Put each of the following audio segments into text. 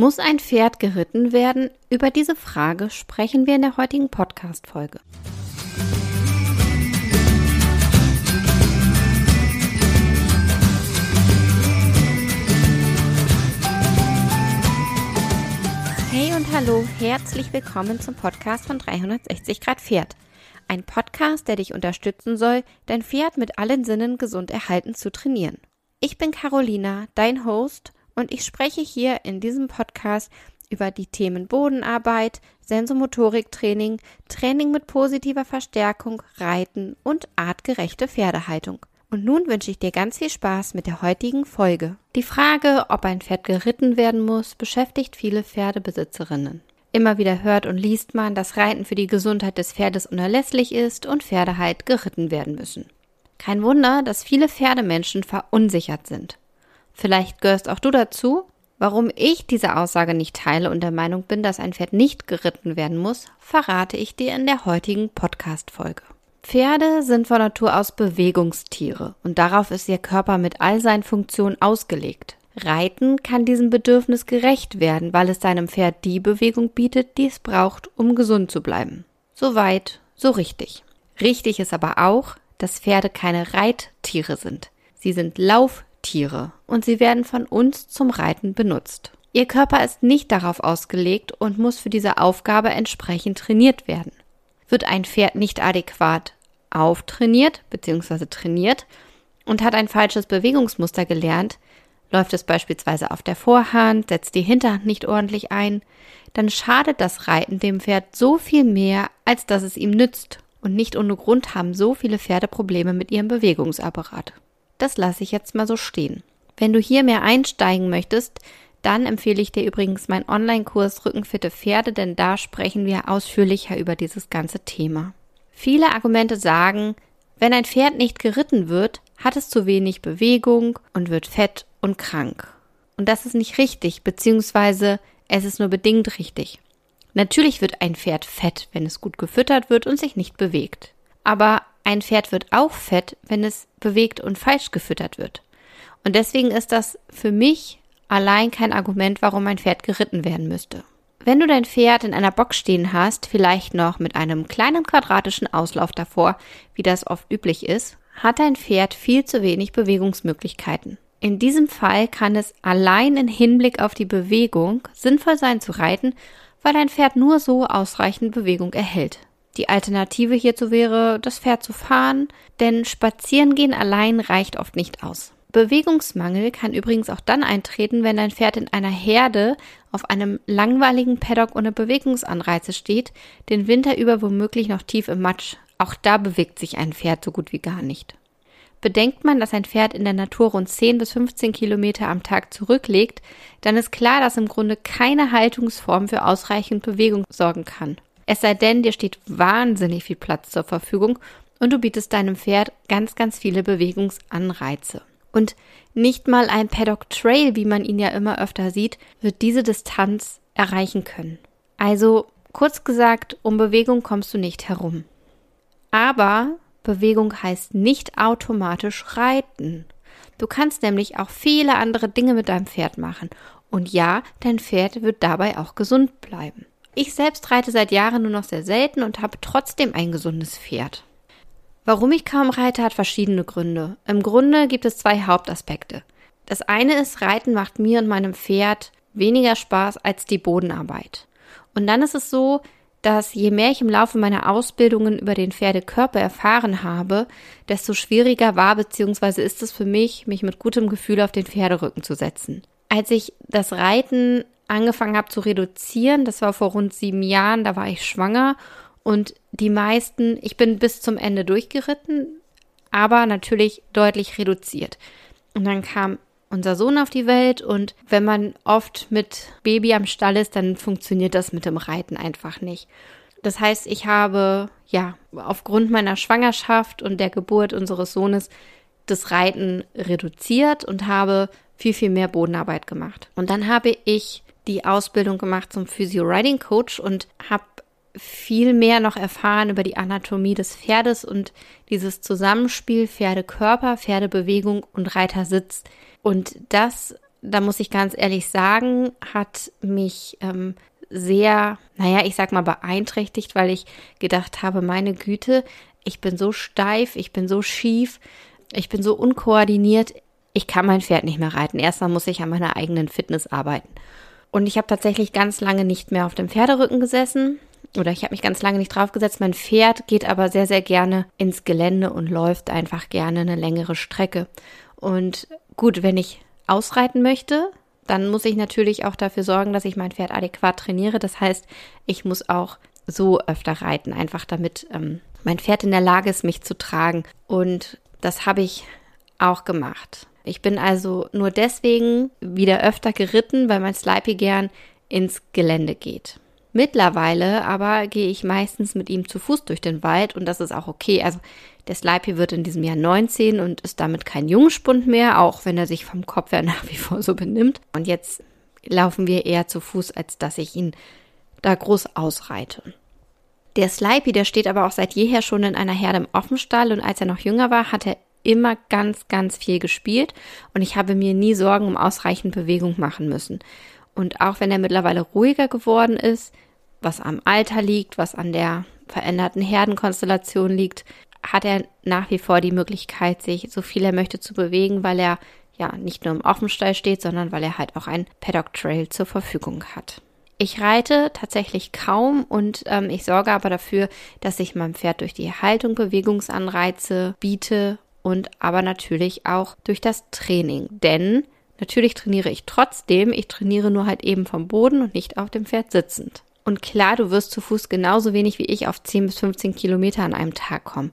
Muss ein Pferd geritten werden? Über diese Frage sprechen wir in der heutigen Podcast-Folge. Hey und hallo, herzlich willkommen zum Podcast von 360 Grad Pferd. Ein Podcast, der dich unterstützen soll, dein Pferd mit allen Sinnen gesund erhalten zu trainieren. Ich bin Carolina, dein Host und ich spreche hier in diesem Podcast über die Themen Bodenarbeit, Sensomotoriktraining, Training mit positiver Verstärkung, Reiten und artgerechte Pferdehaltung. Und nun wünsche ich dir ganz viel Spaß mit der heutigen Folge. Die Frage, ob ein Pferd geritten werden muss, beschäftigt viele Pferdebesitzerinnen. Immer wieder hört und liest man, dass Reiten für die Gesundheit des Pferdes unerlässlich ist und Pferde halt geritten werden müssen. Kein Wunder, dass viele Pferdemenschen verunsichert sind. Vielleicht gehörst auch du dazu. Warum ich diese Aussage nicht teile und der Meinung bin, dass ein Pferd nicht geritten werden muss, verrate ich dir in der heutigen Podcast-Folge. Pferde sind von Natur aus Bewegungstiere und darauf ist ihr Körper mit all seinen Funktionen ausgelegt. Reiten kann diesem Bedürfnis gerecht werden, weil es seinem Pferd die Bewegung bietet, die es braucht, um gesund zu bleiben. So weit, so richtig. Richtig ist aber auch, dass Pferde keine Reittiere sind. Sie sind Lauf Tiere und sie werden von uns zum Reiten benutzt. Ihr Körper ist nicht darauf ausgelegt und muss für diese Aufgabe entsprechend trainiert werden. Wird ein Pferd nicht adäquat auftrainiert bzw. trainiert und hat ein falsches Bewegungsmuster gelernt, läuft es beispielsweise auf der Vorhand, setzt die Hinterhand nicht ordentlich ein, dann schadet das Reiten dem Pferd so viel mehr, als dass es ihm nützt. Und nicht ohne Grund haben so viele Pferde Probleme mit ihrem Bewegungsapparat. Das lasse ich jetzt mal so stehen. Wenn du hier mehr einsteigen möchtest, dann empfehle ich dir übrigens meinen Online-Kurs Rückenfitte Pferde, denn da sprechen wir ausführlicher über dieses ganze Thema. Viele Argumente sagen, wenn ein Pferd nicht geritten wird, hat es zu wenig Bewegung und wird fett und krank. Und das ist nicht richtig, beziehungsweise es ist nur bedingt richtig. Natürlich wird ein Pferd fett, wenn es gut gefüttert wird und sich nicht bewegt. Aber ein Pferd wird auch fett, wenn es bewegt und falsch gefüttert wird. Und deswegen ist das für mich allein kein Argument, warum ein Pferd geritten werden müsste. Wenn du dein Pferd in einer Box stehen hast, vielleicht noch mit einem kleinen quadratischen Auslauf davor, wie das oft üblich ist, hat dein Pferd viel zu wenig Bewegungsmöglichkeiten. In diesem Fall kann es allein in Hinblick auf die Bewegung sinnvoll sein zu reiten, weil dein Pferd nur so ausreichend Bewegung erhält. Die Alternative hierzu wäre, das Pferd zu fahren, denn spazieren gehen allein reicht oft nicht aus. Bewegungsmangel kann übrigens auch dann eintreten, wenn ein Pferd in einer Herde auf einem langweiligen Paddock ohne Bewegungsanreize steht, den Winter über womöglich noch tief im Matsch. Auch da bewegt sich ein Pferd so gut wie gar nicht. Bedenkt man, dass ein Pferd in der Natur rund 10 bis 15 Kilometer am Tag zurücklegt, dann ist klar, dass im Grunde keine Haltungsform für ausreichend Bewegung sorgen kann. Es sei denn, dir steht wahnsinnig viel Platz zur Verfügung und du bietest deinem Pferd ganz, ganz viele Bewegungsanreize. Und nicht mal ein Paddock Trail, wie man ihn ja immer öfter sieht, wird diese Distanz erreichen können. Also, kurz gesagt, um Bewegung kommst du nicht herum. Aber Bewegung heißt nicht automatisch reiten. Du kannst nämlich auch viele andere Dinge mit deinem Pferd machen. Und ja, dein Pferd wird dabei auch gesund bleiben. Ich selbst reite seit Jahren nur noch sehr selten und habe trotzdem ein gesundes Pferd. Warum ich kaum reite, hat verschiedene Gründe. Im Grunde gibt es zwei Hauptaspekte. Das eine ist, Reiten macht mir und meinem Pferd weniger Spaß als die Bodenarbeit. Und dann ist es so, dass je mehr ich im Laufe meiner Ausbildungen über den Pferdekörper erfahren habe, desto schwieriger war bzw. ist es für mich, mich mit gutem Gefühl auf den Pferderücken zu setzen. Als ich das Reiten angefangen habe zu reduzieren. Das war vor rund sieben Jahren, da war ich schwanger und die meisten, ich bin bis zum Ende durchgeritten, aber natürlich deutlich reduziert. Und dann kam unser Sohn auf die Welt und wenn man oft mit Baby am Stall ist, dann funktioniert das mit dem Reiten einfach nicht. Das heißt, ich habe ja aufgrund meiner Schwangerschaft und der Geburt unseres Sohnes das Reiten reduziert und habe viel, viel mehr Bodenarbeit gemacht. Und dann habe ich die Ausbildung gemacht zum Physio Riding Coach und habe viel mehr noch erfahren über die Anatomie des Pferdes und dieses Zusammenspiel Pferdekörper, Pferdebewegung und Reitersitz. Und das da muss ich ganz ehrlich sagen, hat mich ähm, sehr, naja, ich sag mal beeinträchtigt, weil ich gedacht habe, meine Güte, ich bin so steif, ich bin so schief, ich bin so unkoordiniert, ich kann mein Pferd nicht mehr reiten. Erstmal muss ich an meiner eigenen Fitness arbeiten. Und ich habe tatsächlich ganz lange nicht mehr auf dem Pferderücken gesessen oder ich habe mich ganz lange nicht draufgesetzt. Mein Pferd geht aber sehr, sehr gerne ins Gelände und läuft einfach gerne eine längere Strecke. Und gut, wenn ich ausreiten möchte, dann muss ich natürlich auch dafür sorgen, dass ich mein Pferd adäquat trainiere. Das heißt, ich muss auch so öfter reiten, einfach damit ähm, mein Pferd in der Lage ist, mich zu tragen. Und das habe ich auch gemacht. Ich bin also nur deswegen wieder öfter geritten, weil mein Slipey gern ins Gelände geht. Mittlerweile aber gehe ich meistens mit ihm zu Fuß durch den Wald und das ist auch okay. Also der Slipey wird in diesem Jahr 19 und ist damit kein Jungspund mehr, auch wenn er sich vom Kopf her nach wie vor so benimmt. Und jetzt laufen wir eher zu Fuß, als dass ich ihn da groß ausreite. Der Slipey, der steht aber auch seit jeher schon in einer Herde im Offenstall und als er noch jünger war, hat er immer ganz, ganz viel gespielt und ich habe mir nie Sorgen um ausreichend Bewegung machen müssen. Und auch wenn er mittlerweile ruhiger geworden ist, was am Alter liegt, was an der veränderten Herdenkonstellation liegt, hat er nach wie vor die Möglichkeit, sich so viel er möchte zu bewegen, weil er ja nicht nur im Offenstall steht, sondern weil er halt auch ein Paddock Trail zur Verfügung hat. Ich reite tatsächlich kaum und ähm, ich sorge aber dafür, dass ich meinem Pferd durch die Haltung Bewegungsanreize biete und aber natürlich auch durch das Training. Denn natürlich trainiere ich trotzdem, ich trainiere nur halt eben vom Boden und nicht auf dem Pferd sitzend. Und klar, du wirst zu Fuß genauso wenig wie ich auf 10 bis 15 Kilometer an einem Tag kommen.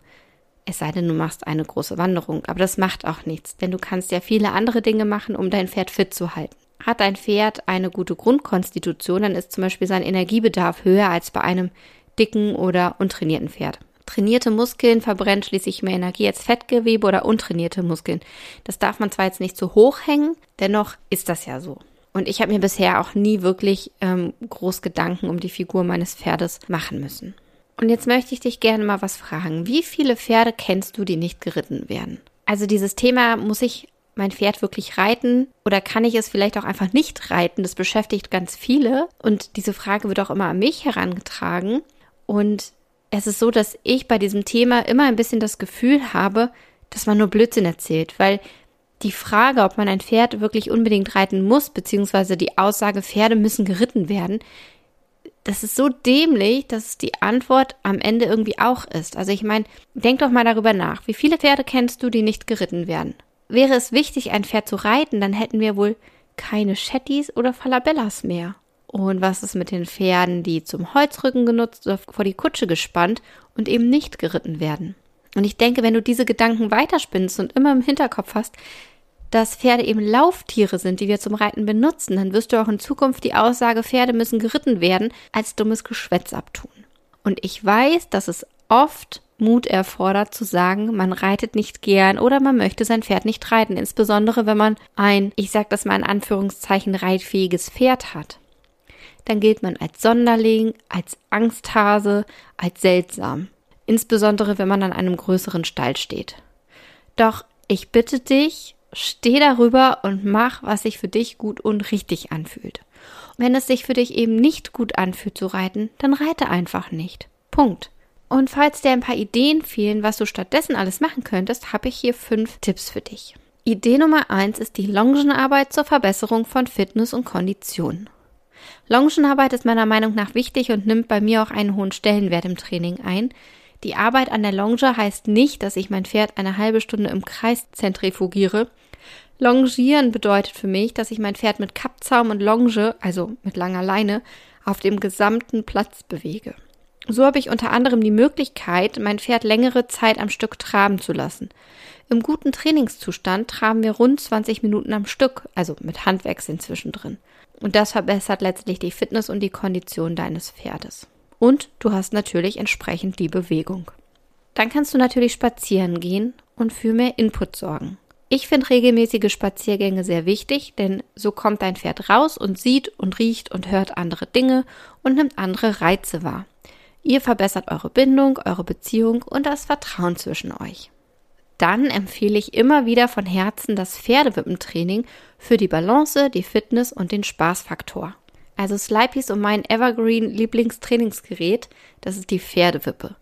Es sei denn, du machst eine große Wanderung. Aber das macht auch nichts, denn du kannst ja viele andere Dinge machen, um dein Pferd fit zu halten. Hat dein Pferd eine gute Grundkonstitution, dann ist zum Beispiel sein Energiebedarf höher als bei einem dicken oder untrainierten Pferd. Trainierte Muskeln verbrennen schließlich mehr Energie als Fettgewebe oder untrainierte Muskeln. Das darf man zwar jetzt nicht zu hoch hängen, dennoch ist das ja so. Und ich habe mir bisher auch nie wirklich ähm, groß Gedanken um die Figur meines Pferdes machen müssen. Und jetzt möchte ich dich gerne mal was fragen. Wie viele Pferde kennst du, die nicht geritten werden? Also dieses Thema, muss ich mein Pferd wirklich reiten oder kann ich es vielleicht auch einfach nicht reiten? Das beschäftigt ganz viele und diese Frage wird auch immer an mich herangetragen. Und es ist so, dass ich bei diesem Thema immer ein bisschen das Gefühl habe, dass man nur Blödsinn erzählt, weil die Frage, ob man ein Pferd wirklich unbedingt reiten muss, beziehungsweise die Aussage, Pferde müssen geritten werden, das ist so dämlich, dass die Antwort am Ende irgendwie auch ist. Also ich meine, denk doch mal darüber nach. Wie viele Pferde kennst du, die nicht geritten werden? Wäre es wichtig, ein Pferd zu reiten, dann hätten wir wohl keine Shetties oder Falabellas mehr. Und was ist mit den Pferden, die zum Holzrücken genutzt oder vor die Kutsche gespannt und eben nicht geritten werden? Und ich denke, wenn du diese Gedanken weiterspinnst und immer im Hinterkopf hast, dass Pferde eben Lauftiere sind, die wir zum Reiten benutzen, dann wirst du auch in Zukunft die Aussage, Pferde müssen geritten werden, als dummes Geschwätz abtun. Und ich weiß, dass es oft Mut erfordert zu sagen, man reitet nicht gern oder man möchte sein Pferd nicht reiten, insbesondere wenn man ein, ich sag das mal in Anführungszeichen, reitfähiges Pferd hat. Dann gilt man als Sonderling, als Angsthase, als seltsam, insbesondere wenn man an einem größeren Stall steht. Doch ich bitte dich, Steh darüber und mach, was sich für dich gut und richtig anfühlt. wenn es sich für dich eben nicht gut anfühlt zu reiten, dann reite einfach nicht. Punkt. Und falls dir ein paar Ideen fehlen, was du stattdessen alles machen könntest, habe ich hier fünf Tipps für dich. Idee Nummer eins ist die Longenarbeit zur Verbesserung von Fitness und Kondition. Longenarbeit ist meiner Meinung nach wichtig und nimmt bei mir auch einen hohen Stellenwert im Training ein, die Arbeit an der Longe heißt nicht, dass ich mein Pferd eine halbe Stunde im Kreis zentrifugiere. Longieren bedeutet für mich, dass ich mein Pferd mit Kappzaum und Longe, also mit langer Leine, auf dem gesamten Platz bewege. So habe ich unter anderem die Möglichkeit, mein Pferd längere Zeit am Stück traben zu lassen. Im guten Trainingszustand traben wir rund 20 Minuten am Stück, also mit Handwechseln zwischendrin. Und das verbessert letztlich die Fitness und die Kondition deines Pferdes. Und du hast natürlich entsprechend die Bewegung. Dann kannst du natürlich spazieren gehen und für mehr Input sorgen. Ich finde regelmäßige Spaziergänge sehr wichtig, denn so kommt dein Pferd raus und sieht und riecht und hört andere Dinge und nimmt andere Reize wahr. Ihr verbessert eure Bindung, eure Beziehung und das Vertrauen zwischen euch. dann empfehle ich immer wieder von Herzen das Pferdewippentraining für die Balance, die Fitness und den Spaßfaktor. Also Slipey ist um mein Evergreen Lieblingstrainingsgerät, das ist die Pferdewippe.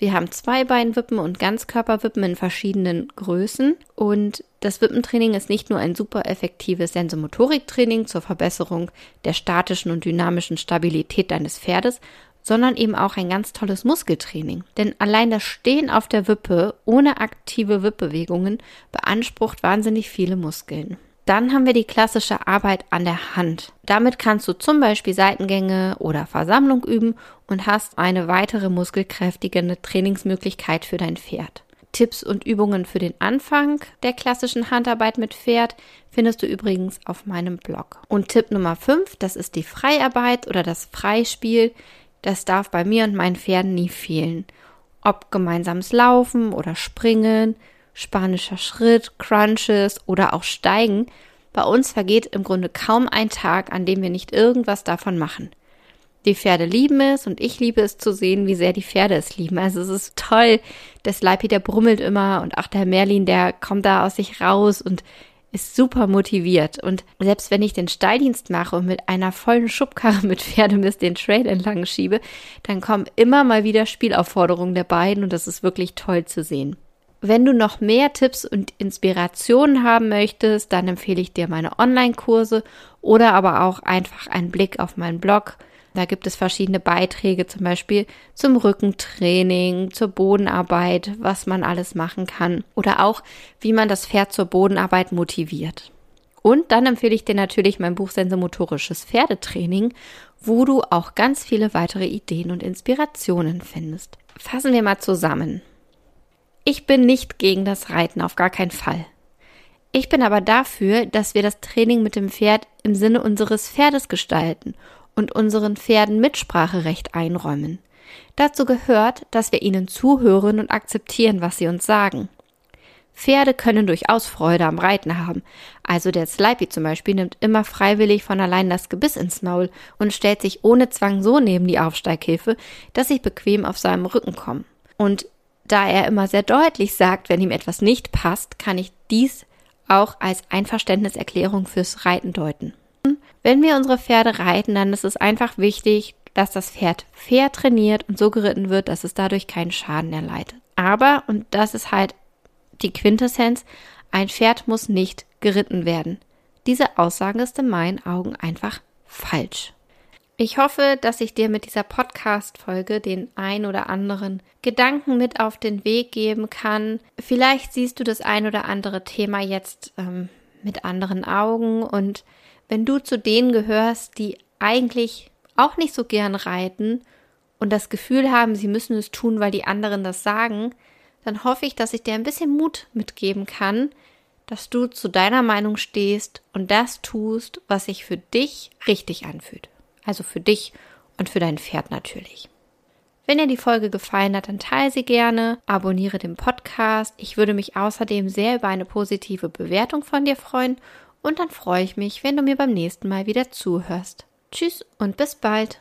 Wir haben Zweibeinwippen und Ganzkörperwippen in verschiedenen Größen und das Wippentraining ist nicht nur ein super effektives Sensomotoriktraining zur Verbesserung der statischen und dynamischen Stabilität deines Pferdes, sondern eben auch ein ganz tolles Muskeltraining. Denn allein das Stehen auf der Wippe ohne aktive Wippbewegungen beansprucht wahnsinnig viele Muskeln. Dann haben wir die klassische Arbeit an der Hand. Damit kannst du zum Beispiel Seitengänge oder Versammlung üben und hast eine weitere muskelkräftigende Trainingsmöglichkeit für dein Pferd. Tipps und Übungen für den Anfang der klassischen Handarbeit mit Pferd findest du übrigens auf meinem Blog. Und Tipp Nummer 5, das ist die Freiarbeit oder das Freispiel. Das darf bei mir und meinen Pferden nie fehlen. Ob gemeinsames Laufen oder Springen, spanischer Schritt, Crunches oder auch Steigen, bei uns vergeht im Grunde kaum ein Tag, an dem wir nicht irgendwas davon machen. Die Pferde lieben es und ich liebe es zu sehen, wie sehr die Pferde es lieben. Also es ist toll. Der Slipey, der brummelt immer und auch der Merlin, der kommt da aus sich raus und ist super motiviert. Und selbst wenn ich den Stalldienst mache und mit einer vollen Schubkarre mit Pferdemist den Trail entlang schiebe, dann kommen immer mal wieder Spielaufforderungen der beiden und das ist wirklich toll zu sehen. Wenn du noch mehr Tipps und Inspirationen haben möchtest, dann empfehle ich dir meine Online-Kurse oder aber auch einfach einen Blick auf meinen Blog. Da gibt es verschiedene Beiträge, zum Beispiel zum Rückentraining, zur Bodenarbeit, was man alles machen kann oder auch, wie man das Pferd zur Bodenarbeit motiviert. Und dann empfehle ich dir natürlich mein Buch Sensomotorisches Pferdetraining, wo du auch ganz viele weitere Ideen und Inspirationen findest. Fassen wir mal zusammen. Ich bin nicht gegen das Reiten, auf gar keinen Fall. Ich bin aber dafür, dass wir das Training mit dem Pferd im Sinne unseres Pferdes gestalten und unseren Pferden Mitspracherecht einräumen. Dazu gehört, dass wir ihnen zuhören und akzeptieren, was sie uns sagen. Pferde können durchaus Freude am Reiten haben. Also der Slipey zum Beispiel nimmt immer freiwillig von allein das Gebiss ins Maul und stellt sich ohne Zwang so neben die Aufsteighilfe, dass ich bequem auf seinem Rücken komme. Und da er immer sehr deutlich sagt, wenn ihm etwas nicht passt, kann ich dies auch als Einverständniserklärung fürs Reiten deuten. Wenn wir unsere Pferde reiten, dann ist es einfach wichtig, dass das Pferd fair trainiert und so geritten wird, dass es dadurch keinen Schaden erleidet. Aber, und das ist halt die Quintessenz, ein Pferd muss nicht geritten werden. Diese Aussage ist in meinen Augen einfach falsch. Ich hoffe, dass ich dir mit dieser Podcast-Folge den ein oder anderen Gedanken mit auf den Weg geben kann. Vielleicht siehst du das ein oder andere Thema jetzt ähm, mit anderen Augen und wenn du zu denen gehörst, die eigentlich auch nicht so gern reiten und das Gefühl haben, sie müssen es tun, weil die anderen das sagen, dann hoffe ich, dass ich dir ein bisschen Mut mitgeben kann, dass du zu deiner Meinung stehst und das tust, was sich für dich richtig anfühlt. Also für dich und für dein Pferd natürlich. Wenn dir die Folge gefallen hat, dann teile sie gerne, abonniere den Podcast. Ich würde mich außerdem sehr über eine positive Bewertung von dir freuen und dann freue ich mich, wenn du mir beim nächsten Mal wieder zuhörst. Tschüss und bis bald.